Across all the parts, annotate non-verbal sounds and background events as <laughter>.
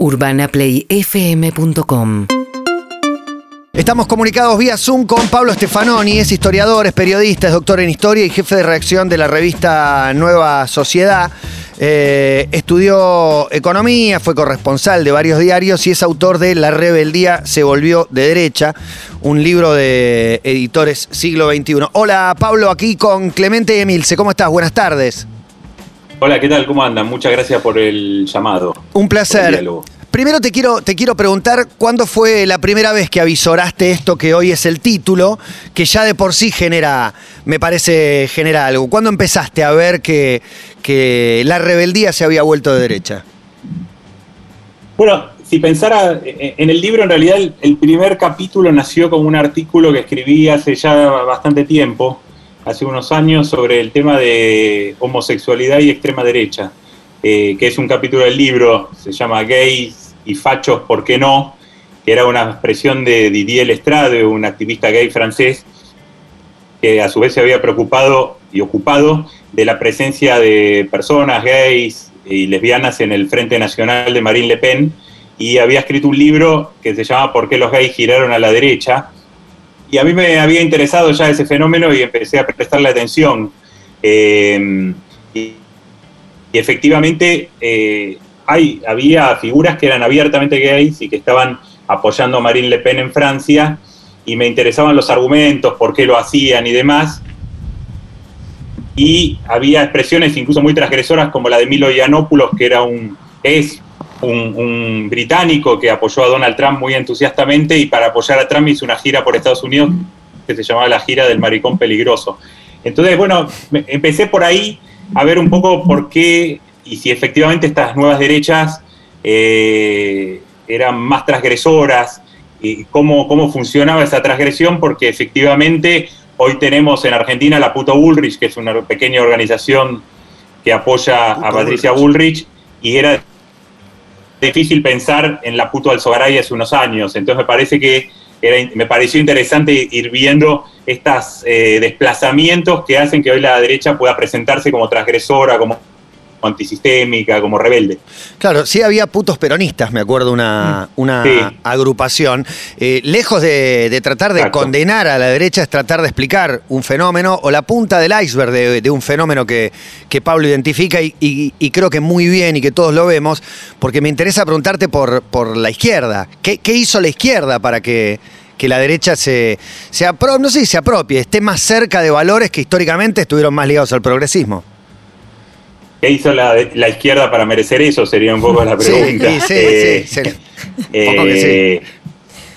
UrbanaPlayFM.com Estamos comunicados vía Zoom con Pablo Stefanoni, es historiador, es periodista, es doctor en historia y jefe de redacción de la revista Nueva Sociedad. Eh, estudió economía, fue corresponsal de varios diarios y es autor de La rebeldía se volvió de derecha, un libro de editores siglo XXI. Hola Pablo, aquí con Clemente Emilce, ¿cómo estás? Buenas tardes. Hola, ¿qué tal? ¿Cómo andan? Muchas gracias por el llamado. Un placer. Primero te quiero, te quiero preguntar cuándo fue la primera vez que avisoraste esto que hoy es el título, que ya de por sí genera, me parece, genera algo. ¿Cuándo empezaste a ver que, que la rebeldía se había vuelto de derecha? Bueno, si pensara en el libro, en realidad el, primer capítulo nació como un artículo que escribí hace ya bastante tiempo, hace unos años, sobre el tema de homosexualidad y extrema derecha. Eh, que es un capítulo del libro, se llama Gays y Fachos, ¿por qué no? que era una expresión de Didier Lestrade, un activista gay francés, que a su vez se había preocupado y ocupado de la presencia de personas gays y lesbianas en el Frente Nacional de Marine Le Pen, y había escrito un libro que se llama ¿Por qué los gays giraron a la derecha? Y a mí me había interesado ya ese fenómeno y empecé a prestarle atención. Eh, y, efectivamente eh, hay, había figuras que eran abiertamente gays y que estaban apoyando a Marine Le Pen en Francia y me interesaban los argumentos, por qué lo hacían y demás. Y había expresiones incluso muy transgresoras como la de Milo Yiannopoulos, que era un, es un, un, británico que apoyó a Donald Trump muy entusiastamente y para apoyar a Trump hizo una gira por Estados Unidos que se llamaba la gira del maricón peligroso. Entonces, bueno, empecé por ahí a ver un poco por qué y si efectivamente estas nuevas derechas eh, eran más transgresoras y cómo, cómo funcionaba esa transgresión, porque efectivamente hoy tenemos en Argentina la Puto Bullrich, que es una pequeña organización que apoya a Patricia Bullrich, y era difícil pensar en la Puto Alzogaray hace unos años. Entonces me parece que me pareció interesante ir viendo estos eh, desplazamientos que hacen que hoy la derecha pueda presentarse como transgresora, como antisistémica, como rebelde. Claro, sí había putos peronistas, me acuerdo, una, mm. una agrupación. Eh, lejos de, tratar de condenar a la derecha, es tratar de explicar un fenómeno o la punta del iceberg de, un fenómeno que, que Pablo identifica y, creo que muy bien y que todos lo vemos, porque me interesa preguntarte por, por la izquierda. ¿Qué, hizo la izquierda para que, que la derecha se, se no sé si se apropie, esté más cerca de valores que históricamente estuvieron más ligados al progresismo? ¿Qué hizo la, izquierda para merecer eso? Sería un poco la pregunta. Sí, sí, eh, sí, <laughs> eh,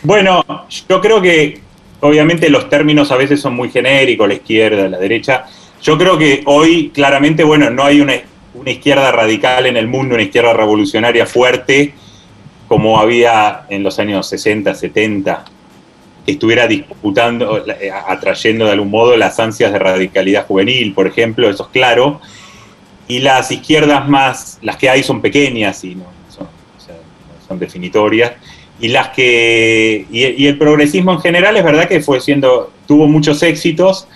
bueno, yo creo que obviamente los términos a veces son muy genéricos, la izquierda, la derecha. Yo creo que hoy claramente, bueno, no hay una, izquierda radical en el mundo, una izquierda revolucionaria fuerte como había en los años 60, 70, que estuviera disputando, eh, atrayendo de algún modo las ansias de radicalidad juvenil, por ejemplo, eso es claro y las izquierdas más, las que hay son pequeñas y no son, definitorias, y las que, y, el progresismo en general es verdad que fue siendo, tuvo muchos éxitos,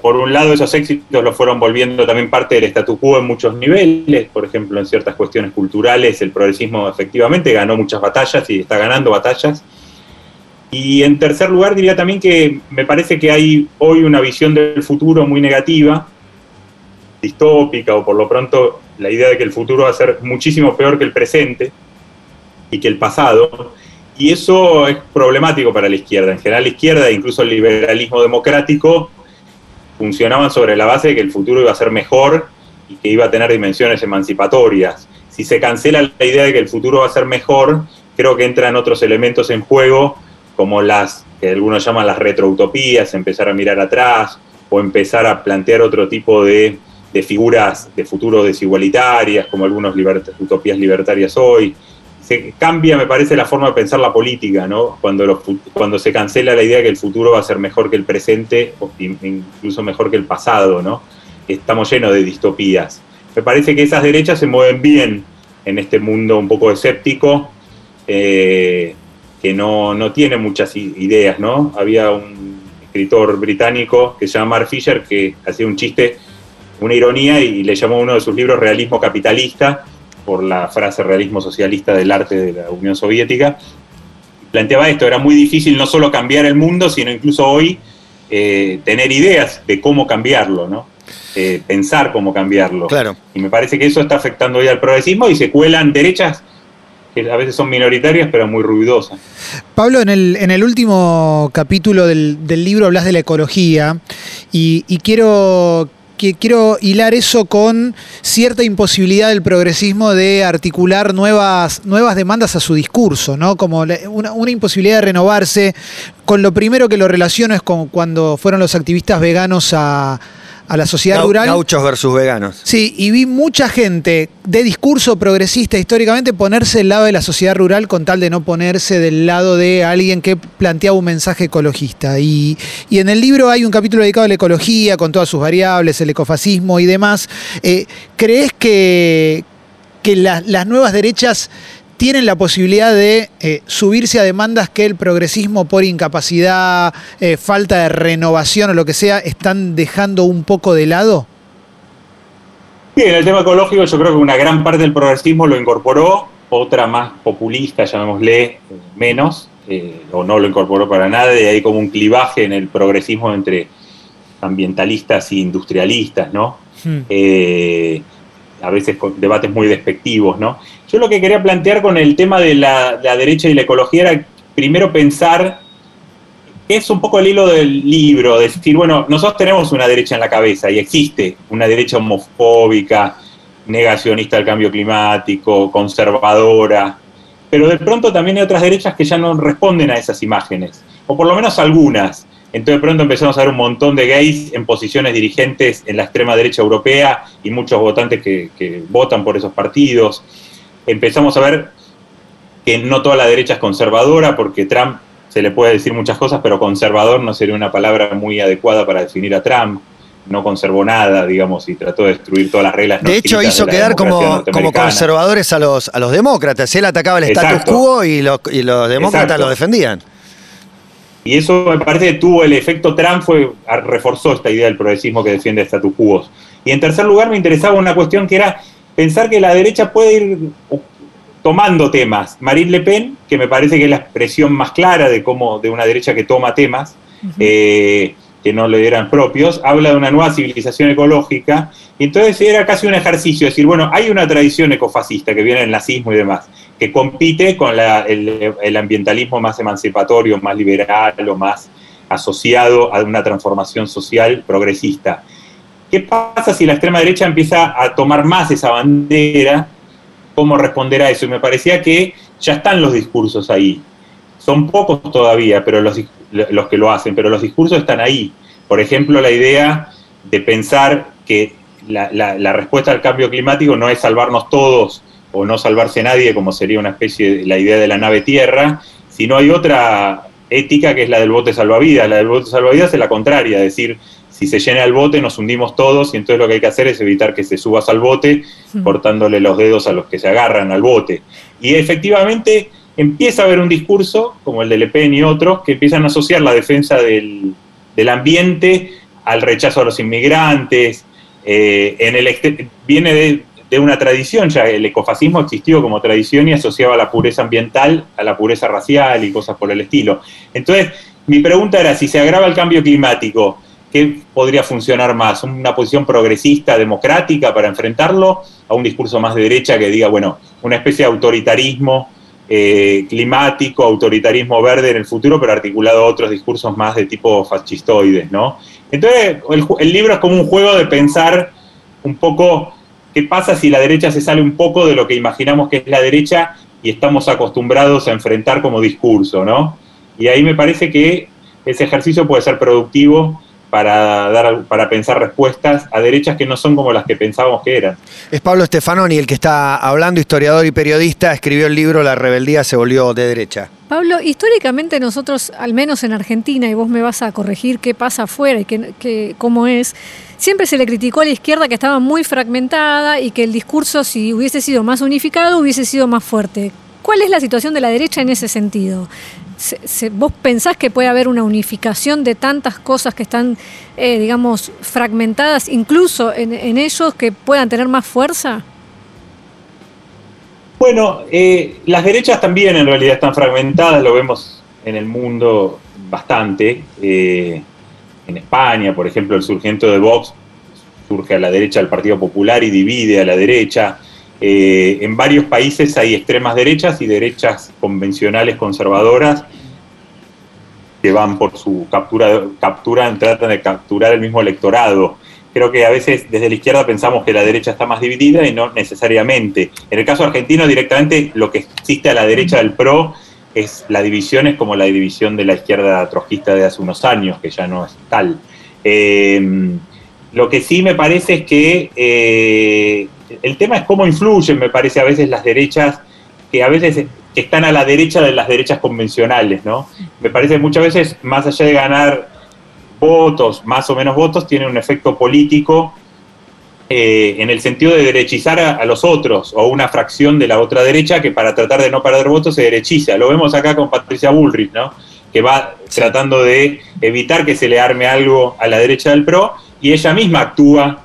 por un lado esos éxitos lo fueron volviendo también parte del statu quo en muchos niveles, por ejemplo en ciertas cuestiones culturales el progresismo efectivamente ganó muchas batallas y está ganando batallas, y en tercer lugar diría también que me parece que hay hoy una visión del futuro muy negativa, distópica o por lo pronto la idea de que el futuro va a ser muchísimo peor que el presente y que el pasado. Y eso es problemático para la izquierda. En general la izquierda, incluso el liberalismo democrático, funcionaban sobre la base de que el futuro iba a ser mejor y que iba a tener dimensiones emancipatorias. Si se cancela la idea de que el futuro va a ser mejor, creo que entran otros elementos en juego, como las que algunos llaman las retroutopías, empezar a mirar atrás o empezar a plantear otro tipo de de figuras de futuro desigualitarias, como algunas utopías libertarias hoy. Se cambia, me parece, la forma de pensar la política, ¿no? Cuando, cuando se cancela la idea de que el futuro va a ser mejor que el presente, o incluso mejor que el pasado, ¿no? Estamos llenos de distopías. Me parece que esas derechas se mueven bien en este mundo un poco escéptico, eh, que no, no, tiene muchas ideas, ¿no? Había un escritor británico que se llama Mark Fisher que hacía un chiste una ironía y le llamó uno de sus libros Realismo Capitalista, por la frase realismo socialista del arte de la Unión Soviética. Planteaba esto, era muy difícil no solo cambiar el mundo, sino incluso hoy eh, tener ideas de cómo cambiarlo, ¿no? Eh, pensar cómo cambiarlo. Claro. Y me parece que eso está afectando hoy al progresismo y se cuelan derechas que a veces son minoritarias pero muy ruidosas. Pablo, en el, en el último capítulo del, libro hablas de la ecología y, quiero, que quiero hilar eso con cierta imposibilidad del progresismo de articular nuevas, nuevas demandas a su discurso, ¿no? Como una, una, imposibilidad de renovarse. Con lo primero que lo relaciono es con cuando fueron los activistas veganos a, a la sociedad rural. Gauchos versus veganos. Sí, y vi mucha gente de discurso progresista históricamente ponerse del lado de la sociedad rural con tal de no ponerse del lado de alguien que planteaba un mensaje ecologista. Y, en el libro hay un capítulo dedicado a la ecología, con todas sus variables, el ecofascismo y demás. Eh, ¿Crees que, que las nuevas derechas tienen la posibilidad de eh, subirse a demandas que el progresismo por incapacidad, eh, falta de renovación o lo que sea, están dejando un poco de lado? Sí, en el tema ecológico yo creo que una gran parte del progresismo lo incorporó, otra más populista, llamémosle, menos, eh, o no lo incorporó para nada, y hay como un clivaje en el progresismo entre ambientalistas e industrialistas, ¿no? Hmm a veces con debates muy despectivos, ¿no? Yo lo que quería plantear con el tema de la, derecha y la ecología era primero pensar, es un poco el hilo del libro, decir, bueno, nosotros tenemos una derecha en la cabeza y existe una derecha homofóbica, negacionista del cambio climático, conservadora, pero de pronto también hay otras derechas que ya no responden a esas imágenes, o por lo menos algunas. Entonces de pronto empezamos a ver un montón de gays en posiciones dirigentes en la extrema derecha europea y muchos votantes que, votan por esos partidos. Empezamos a ver que no toda la derecha es conservadora, porque Trump se le puede decir muchas cosas, pero conservador no sería una palabra muy adecuada para definir a Trump. No conservó nada, digamos, y trató de destruir todas las reglas. De hecho, hizo quedar como, como, conservadores a los, a los demócratas. Él atacaba el status quo y los, y los demócratas lo defendían. Y eso me parece que tuvo el efecto Trump, fue, reforzó esta idea del progresismo que defiende status quo. Y en tercer lugar me interesaba una cuestión que era pensar que la derecha puede ir tomando temas. Marine Le Pen, que me parece que es la expresión más clara de cómo de una derecha que toma temas, que no le eran propios, habla de una nueva civilización ecológica, y entonces era casi un ejercicio, decir, bueno, hay una tradición ecofascista que viene del nazismo y demás, que compite con el, ambientalismo más emancipatorio, más liberal o más asociado a una transformación social progresista. ¿Qué pasa si la extrema derecha empieza a tomar más esa bandera? ¿Cómo responder a eso? Y me parecía que ya están los discursos ahí. Son pocos todavía, pero los, los que lo hacen, pero los discursos están ahí. Por ejemplo, la idea de pensar que la, respuesta al cambio climático no es salvarnos todos o no salvarse nadie, como sería una especie de la idea de la nave tierra, sino hay otra ética que es la del bote salvavidas. La del bote salvavidas es la contraria, es decir, si se llena el bote nos hundimos todos y entonces lo que hay que hacer es evitar que se subas al bote cortándole los dedos a los que se agarran al bote. Y efectivamente empieza a haber un discurso, como el de Le Pen y otros, que empiezan a asociar la defensa del, ambiente al rechazo a los inmigrantes. Eh, en el, viene de, una tradición, ya el ecofascismo existió como tradición y asociaba la pureza ambiental a la pureza racial y cosas por el estilo. Entonces, mi pregunta era, si se agrava el cambio climático, ¿qué podría funcionar más? ¿Una posición progresista, democrática para enfrentarlo? ¿A un discurso más de derecha que diga, bueno, una especie de autoritarismo eh, climático, autoritarismo verde en el futuro, pero articulado a otros discursos más de tipo fascistoides, ¿no? Entonces, el, libro es como un juego de pensar un poco qué pasa si la derecha se sale un poco de lo que imaginamos que es la derecha y estamos acostumbrados a enfrentar como discurso, ¿no? Y ahí me parece que ese ejercicio puede ser productivo para, dar, para pensar respuestas a derechas que no son como las que pensábamos que eran. Es Pablo Stefanoni el que está hablando, historiador y periodista, escribió el libro La rebeldía se volvió de derecha. Pablo, históricamente nosotros, al menos en Argentina, y vos me vas a corregir qué pasa afuera y qué, cómo es, siempre se le criticó a la izquierda que estaba muy fragmentada y que el discurso, si hubiese sido más unificado, hubiese sido más fuerte. ¿Cuál es la situación de la derecha en ese sentido? ¿Vos pensás que puede haber una unificación de tantas cosas que están, eh, digamos, fragmentadas, incluso en, ellos, que puedan tener más fuerza? Bueno, eh, las derechas también en realidad están fragmentadas, lo vemos en el mundo bastante. Eh, en España, por ejemplo, el surgimiento de Vox surge a la derecha del Partido Popular y divide a la derecha. Eh, en varios países hay extremas derechas y derechas convencionales conservadoras que van por su captura, captura, tratan de capturar el mismo electorado. Creo que a veces desde la izquierda pensamos que la derecha está más dividida y no necesariamente. En el caso argentino, directamente lo que existe a la derecha del PRO es la división es como la división de la izquierda trotskista de hace unos años, que ya no es tal. Eh, lo que sí me parece es que eh, el tema es cómo influyen, me parece, a veces las derechas, que a veces están a la derecha de las derechas convencionales, ¿no? Me parece muchas veces, más allá de ganar votos, más o menos votos, tiene un efecto político eh, en el sentido de derechizar a, los otros o una fracción de la otra derecha que para tratar de no perder votos se derechiza. Lo vemos acá con Patricia Bullrich, ¿no? que va tratando de evitar que se le arme algo a la derecha del PRO y ella misma actúa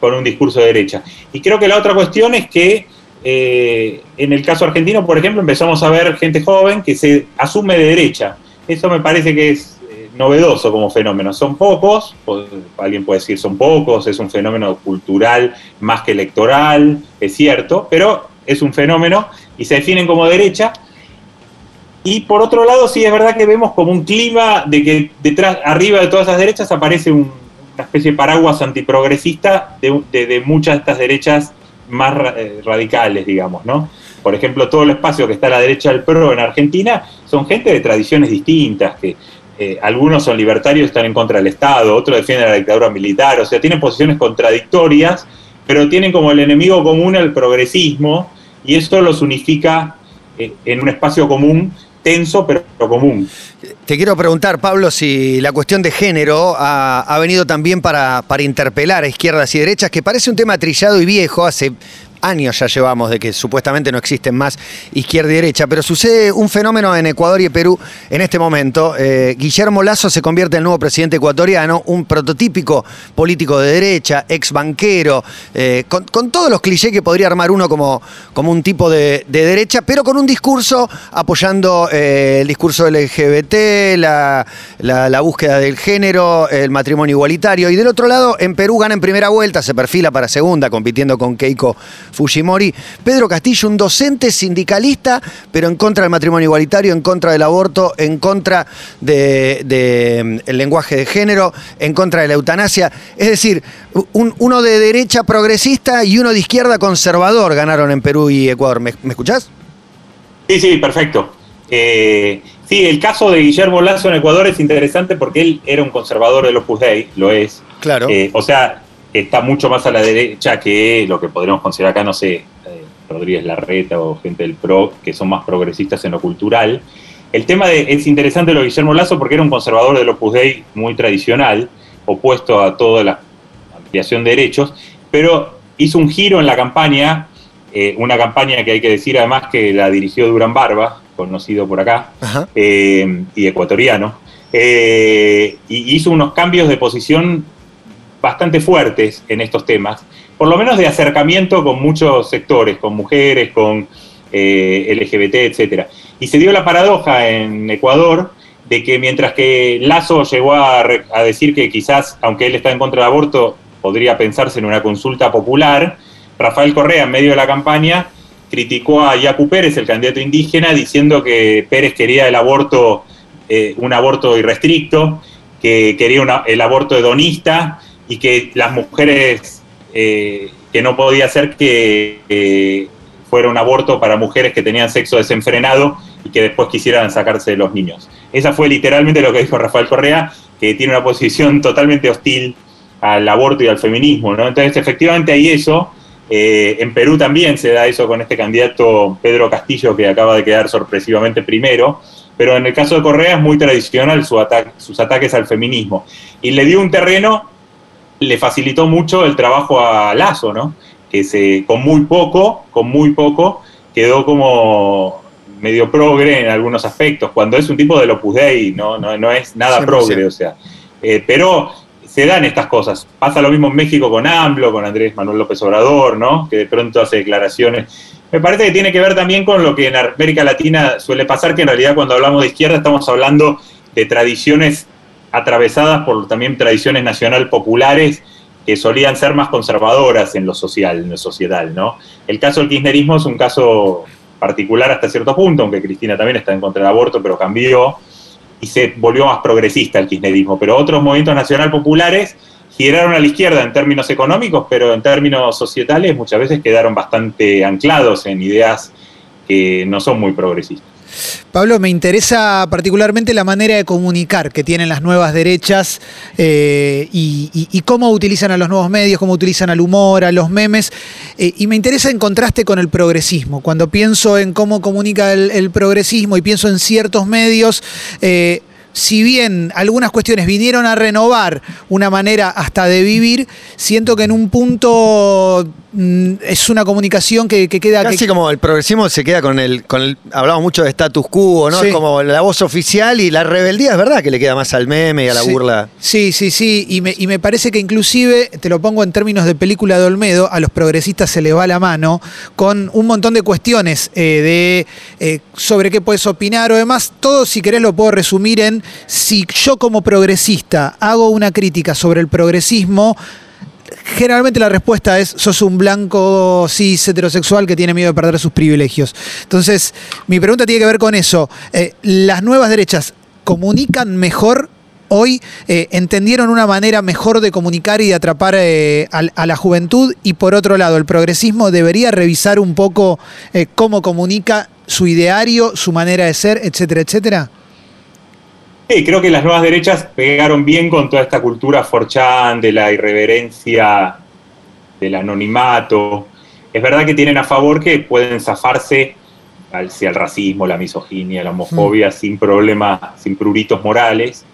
con un discurso de derecha. Y creo que la otra cuestión es que eh, en el caso argentino, por ejemplo, empezamos a ver gente joven que se asume de derecha. Eso me parece que es novedoso como fenómeno. Son pocos, alguien puede decir son pocos, es un fenómeno cultural más que electoral, es cierto, pero es un fenómeno y se definen como derecha. Y por otro lado, sí es verdad que vemos como un clima de que detrás, arriba de todas esas derechas aparece una especie de paraguas antiprogresista de, de, muchas de estas derechas más eh, radicales, digamos, ¿no? Por ejemplo, todo el espacio que está a la derecha del PRO en Argentina son gente de tradiciones distintas, que eh, algunos son libertarios están en contra del Estado, otros defienden la dictadura militar, o sea, tienen posiciones contradictorias, pero tienen como el enemigo común el progresismo y esto los unifica eh, en un espacio común, tenso pero común. Te quiero preguntar, Pablo, si la cuestión de género ha, venido también para, para interpelar a izquierdas y derechas, que parece un tema trillado y viejo, hace años ya llevamos de que supuestamente no existen más izquierda y derecha, pero sucede un fenómeno en Ecuador y Perú en este momento. Eh, Guillermo Lazo se convierte en el nuevo presidente ecuatoriano, un prototípico político de derecha, ex banquero, eh, con, todos los clichés que podría armar uno como, como un tipo de, derecha, pero con un discurso apoyando eh, el discurso LGBT, la, la búsqueda del género, el matrimonio igualitario. Y del otro lado, en Perú gana en primera vuelta, se perfila para segunda, compitiendo con Keiko Fujimori. Pedro Castillo, un docente sindicalista, pero en contra del matrimonio igualitario, en contra del aborto, en contra del de, mm, lenguaje de género, en contra de la eutanasia. Es decir, uno de derecha progresista y uno de izquierda conservador ganaron en Perú y Ecuador. ¿Me, escuchás? Sí, sí, perfecto. Eh, sí, el caso de Guillermo Lazo en Ecuador es interesante porque él era un conservador de los Dei, lo es. Claro. Eh, o sea, está mucho más a la derecha que lo que podríamos considerar acá, no sé, eh, Rodríguez Larreta o gente del PRO, que son más progresistas en lo cultural. El tema de, es interesante lo de Guillermo Lazo porque era un conservador del Opus Dei muy tradicional, opuesto a toda la ampliación de derechos, pero hizo un giro en la campaña, eh, una campaña que hay que decir además que la dirigió Durán Barba, conocido por acá, eh, y ecuatoriano, y hizo unos cambios de posición bastante fuertes en estos temas, por lo menos de acercamiento con muchos sectores, con mujeres, con eh, LGBT, etc. Y se dio la paradoja en Ecuador de que mientras que Lazo llegó a, decir que quizás, aunque él está en contra del aborto, podría pensarse en una consulta popular, Rafael Correa, en medio de la campaña, criticó a Yacu Pérez, el candidato indígena, diciendo que Pérez quería el aborto, eh, un aborto irrestricto, que quería el aborto hedonista y que las mujeres, eh, que no podía ser que fuera un aborto para mujeres que tenían sexo desenfrenado y que después quisieran sacarse de los niños. Esa fue literalmente lo que dijo Rafael Correa, que tiene una posición totalmente hostil al aborto y al feminismo. ¿no? Entonces, efectivamente hay eso. Eh, en Perú también se da eso con este candidato Pedro Castillo, que acaba de quedar sorpresivamente primero. Pero en el caso de Correa es muy tradicional su sus ataques al feminismo. Y le dio un terreno le facilitó mucho el trabajo a Lazo, ¿no? Que se, con muy poco, con muy poco, quedó como medio progre en algunos aspectos, cuando es un tipo de Opus Dei, no, no, es nada progre, o sea. Eh, pero se dan estas cosas. Pasa lo mismo en México con AMLO, con Andrés Manuel López Obrador, ¿no? Que de pronto hace declaraciones Me parece que tiene que ver también con lo que en América Latina suele pasar, que en realidad cuando hablamos de izquierda estamos hablando de tradiciones atravesadas por también tradiciones nacional populares que solían ser más conservadoras en lo social, en lo sociedad, ¿no? El caso del kirchnerismo es un caso particular hasta cierto punto, aunque Cristina también está en contra del aborto, pero cambió y se volvió más progresista el kirchnerismo. Pero otros movimientos nacional populares giraron a la izquierda en términos económicos, pero en términos societales muchas veces quedaron bastante anclados en ideas que no son muy progresistas. Pablo, me interesa particularmente la manera de comunicar que tienen las nuevas derechas eh, y, cómo utilizan a los nuevos medios, cómo utilizan al humor, a los memes. Eh, y me interesa en contraste con el progresismo. Cuando pienso en cómo comunica el, progresismo y pienso en ciertos medios, eh, si bien algunas cuestiones vinieron a renovar una manera hasta de vivir, siento que en un punto mm, es una comunicación que, queda... Casi como el progresismo se queda con el, con el... Hablamos mucho de status quo, ¿no? Es como la voz oficial y la rebeldía es verdad que le queda más al meme y a la burla. Sí, sí, sí. Y me, y me parece que inclusive, te lo pongo en términos de película de Olmedo, a los progresistas se le va la mano con un montón de cuestiones eh, de eh, sobre qué puedes opinar o demás. Todo, si querés, lo puedo resumir en si yo como progresista hago una crítica sobre el progresismo, generalmente la respuesta es, sos un blanco cis heterosexual que tiene miedo de perder sus privilegios. Entonces, mi pregunta tiene que ver con eso. Eh, ¿Las nuevas derechas comunican mejor hoy? Eh, ¿Entendieron una manera mejor de comunicar y de atrapar eh, a, la juventud? Y por otro lado, ¿el progresismo debería revisar un poco cómo comunica su ideario, su manera de ser, etcétera, etcétera? Sí, creo que las nuevas derechas pegaron bien con toda esta cultura forchan de la irreverencia, del anonimato. Es verdad que tienen a favor que pueden zafarse hacia el racismo, la misoginia, la homofobia, mm. sin problemas, sin pruritos morales.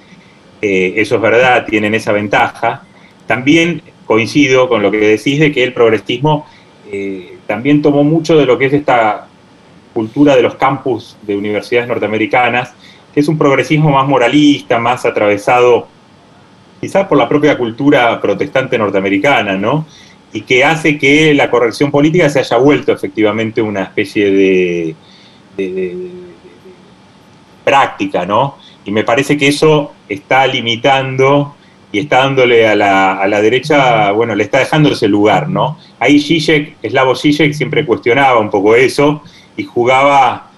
Eh, eso es verdad, tienen esa ventaja. También coincido con lo que decís de que el progresismo eh, también tomó mucho de lo que es esta cultura de los campus de universidades norteamericanas, que es un progresismo más moralista, más atravesado quizás por la propia cultura protestante norteamericana, ¿no? Y que hace que la corrección política se haya vuelto efectivamente una especie de, práctica, ¿no? Y me parece que eso está limitando y está dándole a la, a la, derecha, bueno, le está dejando ese lugar, ¿no? Ahí Zizek, Slavo Zizek siempre cuestionaba un poco eso y jugaba,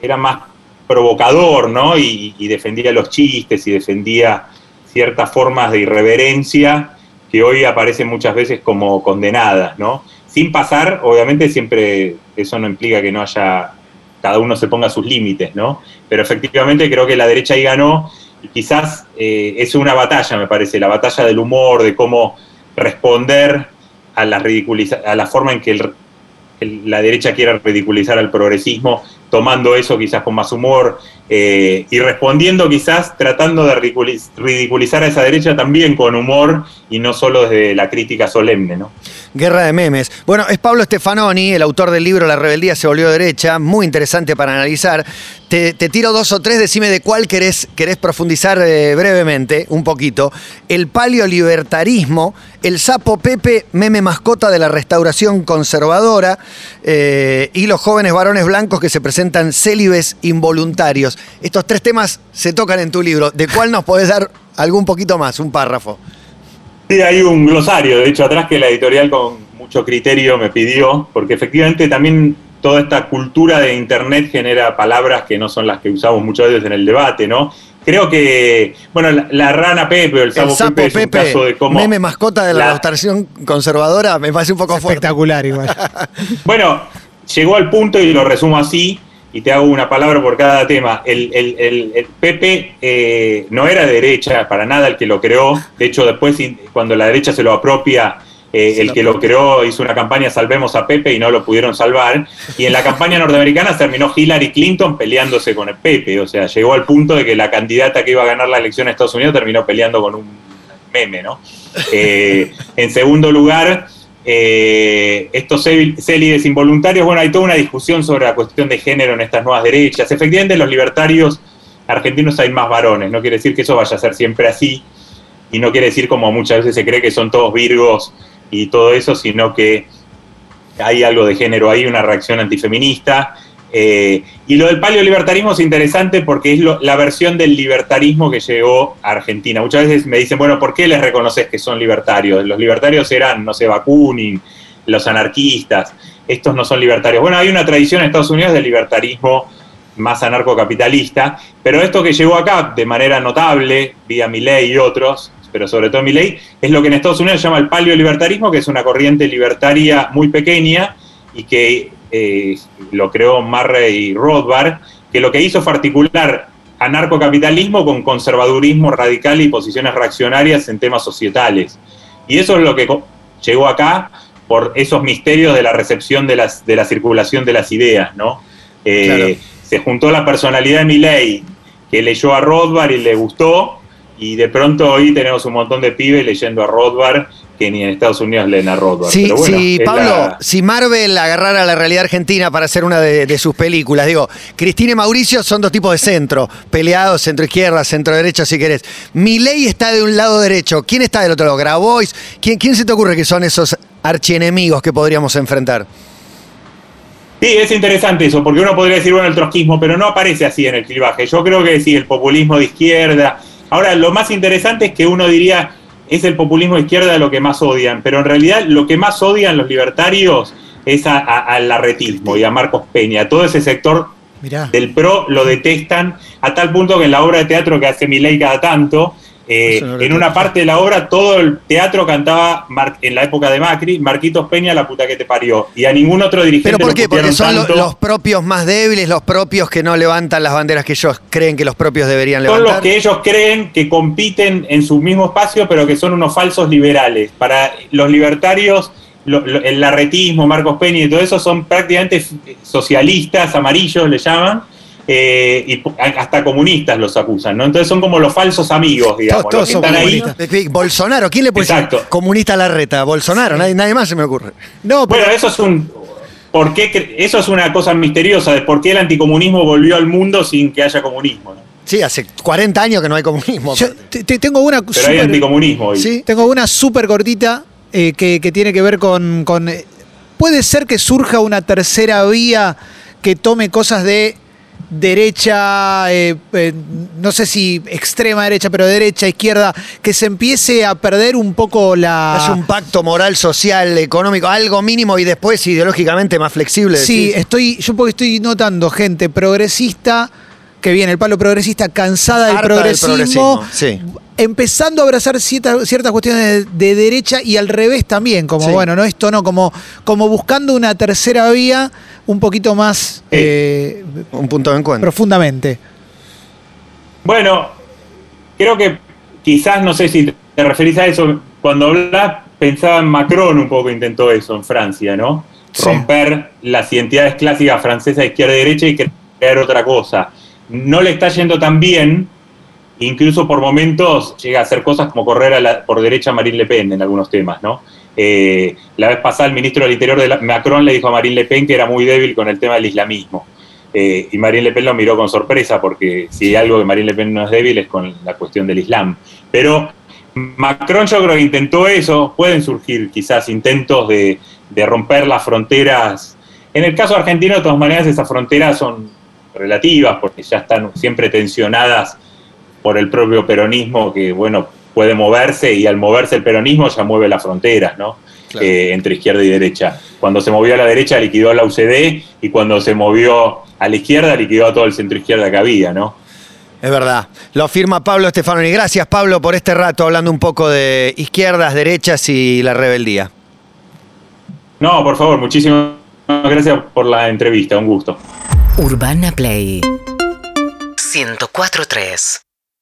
era más provocador, ¿no? Y, defendía los chistes y defendía ciertas formas de irreverencia que hoy aparecen muchas veces como condenadas, ¿no? Sin pasar, obviamente siempre eso no implica que no haya, cada uno se ponga sus límites, ¿no? Pero efectivamente creo que la derecha ahí ganó y quizás eh, es una batalla, me parece, la batalla del humor, de cómo responder a la, a la forma en que la derecha quiere ridiculizar al progresismo tomando eso quizás con más humor eh, y respondiendo quizás tratando de ridiculizar a esa derecha también con humor y no solo desde la crítica solemne. ¿no? Guerra de memes. Bueno, es Pablo Stefanoni, el autor del libro La rebeldía se volvió derecha, muy interesante para analizar. Te, tiro dos o tres, decime de cuál querés, profundizar eh, brevemente, un poquito. El paleolibertarismo, el sapo Pepe, meme mascota de la restauración conservadora eh, y los jóvenes varones blancos que se presentan célibes involuntarios. Estos tres temas se tocan en tu libro. ¿De cuál nos podés dar algún poquito más, un párrafo? Sí, hay un glosario, de hecho, atrás que la editorial con mucho criterio me pidió, porque efectivamente también toda esta cultura de Internet genera palabras que no son las que usamos muchas veces en el debate, ¿no? Creo que, bueno, la, rana Pepe o el sapo, Pepe, es un caso de cómo... Meme mascota de la, la conservadora, me parece un poco Espectacular igual. <laughs> bueno, llegó al punto, y lo resumo así, y te hago una palabra por cada tema. El, el, Pepe eh, no era derecha para nada el que lo creó. De hecho, después, cuando la derecha se lo apropia, eh, el que lo creó hizo una campaña Salvemos a Pepe y no lo pudieron salvar. Y en la campaña norteamericana terminó Hillary Clinton peleándose con el Pepe. O sea, llegó al punto de que la candidata que iba a ganar la elección en Estados Unidos terminó peleando con un meme, ¿no? Eh, en segundo lugar eh, estos célibes involuntarios, bueno, hay toda una discusión sobre la cuestión de género en estas nuevas derechas. Efectivamente, en los libertarios argentinos hay más varones, no quiere decir que eso vaya a ser siempre así, y no quiere decir como muchas veces se cree que son todos virgos y todo eso, sino que hay algo de género ahí, una reacción antifeminista. Eh, y lo del paleolibertarismo es interesante porque es la versión del libertarismo que llegó a Argentina. Muchas veces me dicen, bueno, ¿por qué les reconoces que son libertarios? Los libertarios eran, no sé, Bakunin, los anarquistas, estos no son libertarios. Bueno, hay una tradición en Estados Unidos del libertarismo más anarcocapitalista, pero esto que llegó acá de manera notable, vía Milley y otros, pero sobre todo Milley, es lo que en Estados Unidos se llama el paleolibertarismo, que es una corriente libertaria muy pequeña y que eh, lo creó Murray Rothbard, que lo que hizo fue articular anarcocapitalismo con conservadurismo radical y posiciones reaccionarias en temas societales. Y eso es lo que llegó acá por esos misterios de la recepción de, las, de la circulación de las ideas, ¿no? Eh, se juntó la personalidad de Milley, que leyó a Rothbard y le gustó, y de pronto hoy tenemos un montón de pibes leyendo a Rothbard que ni en Estados Unidos leen a Rothbard. Sí, Pablo, si Marvel agarrara la realidad argentina para hacer una de, sus películas, digo, Cristina y Mauricio son dos tipos de centro, peleados, centro izquierda, centro derecha, si querés. ley está de un lado derecho, ¿quién está del otro lado? Grabois, ¿quién, quién se te ocurre que son esos archienemigos que podríamos enfrentar? Sí, es interesante eso, porque uno podría decir, bueno, el trotskismo, pero no aparece así en el clivaje. Yo creo que sí, el populismo de izquierda. Ahora, lo más interesante es que uno diría, es el populismo de izquierda lo que más odian, pero en realidad lo que más odian los libertarios es al arretismo y a Marcos Peña. Todo ese sector del PRO lo detestan a tal punto que en la obra de teatro que hace Milei cada tanto, eh, en una parte de la obra todo el teatro cantaba en la época de Macri, Marquitos Peña, la puta que te parió. Y a ningún otro dirigente. ¿Pero por qué? Porque son los propios más débiles, los propios que no levantan las banderas que ellos creen que los propios deberían levantar. Son los que ellos creen que compiten en su mismo espacio, pero que son unos falsos liberales. Para los libertarios, el larretismo, Marcos Peña y todo eso son prácticamente socialistas, amarillos le llaman eh, y hasta comunistas los acusan, ¿no? Entonces son como los falsos amigos, digamos. Todos, son comunistas. Bolsonaro, ¿quién le puede decir comunista a la reta? Bolsonaro, nadie, más se me ocurre. No, Bueno, eso es un. ¿por qué, eso es una cosa misteriosa de por qué el anticomunismo volvió al mundo sin que haya comunismo. Sí, hace 40 años que no hay comunismo. tengo una Pero hay anticomunismo hoy. ¿Sí? Tengo una súper cortita eh, que, tiene que ver con, con... Eh, puede ser que surja una tercera vía que tome cosas de derecha, eh, eh, no sé si extrema derecha, pero derecha, izquierda, que se empiece a perder un poco la... Es un pacto moral, social, económico, algo mínimo y después ideológicamente más flexible. Sí, estoy, yo porque estoy notando gente progresista que viene el palo progresista, cansada del progresismo, empezando a abrazar ciertas, ciertas cuestiones de, derecha y al revés también, como bueno, no esto no, como, como buscando una tercera vía un poquito más eh, un punto de encuentro. Profundamente. Bueno, creo que quizás, no sé si te referís a eso, cuando hablas, pensaba en Macron un poco, intentó eso en Francia, ¿no? Romper las identidades clásicas francesas izquierda y derecha y crear otra cosa no le está yendo tan bien, incluso por momentos llega a hacer cosas como correr a por derecha a Marine Le Pen en algunos temas, ¿no? Eh, la vez pasada el ministro del Interior de Macron le dijo a Marine Le Pen que era muy débil con el tema del islamismo. Eh, y Marine Le Pen lo miró con sorpresa porque si hay algo que Marine Le Pen no es débil es con la cuestión del Islam. Pero Macron yo creo que intentó eso, pueden surgir quizás intentos de, de romper las fronteras. En el caso argentino, de todas maneras, esas fronteras son relativas, porque ya están siempre tensionadas por el propio peronismo que, bueno, puede moverse y al moverse el peronismo ya mueve las fronteras, ¿no? Eh, entre izquierda y derecha. Cuando se movió a la derecha liquidó a la UCD y cuando se movió a la izquierda liquidó a todo el centro izquierda que había, ¿no? Es verdad. Lo afirma Pablo Stefanoni. Gracias, Pablo, por este rato hablando un poco de izquierdas, derechas y la rebeldía. No, por favor, muchísimas gracias por la entrevista. Un gusto. Urbana Play 104.3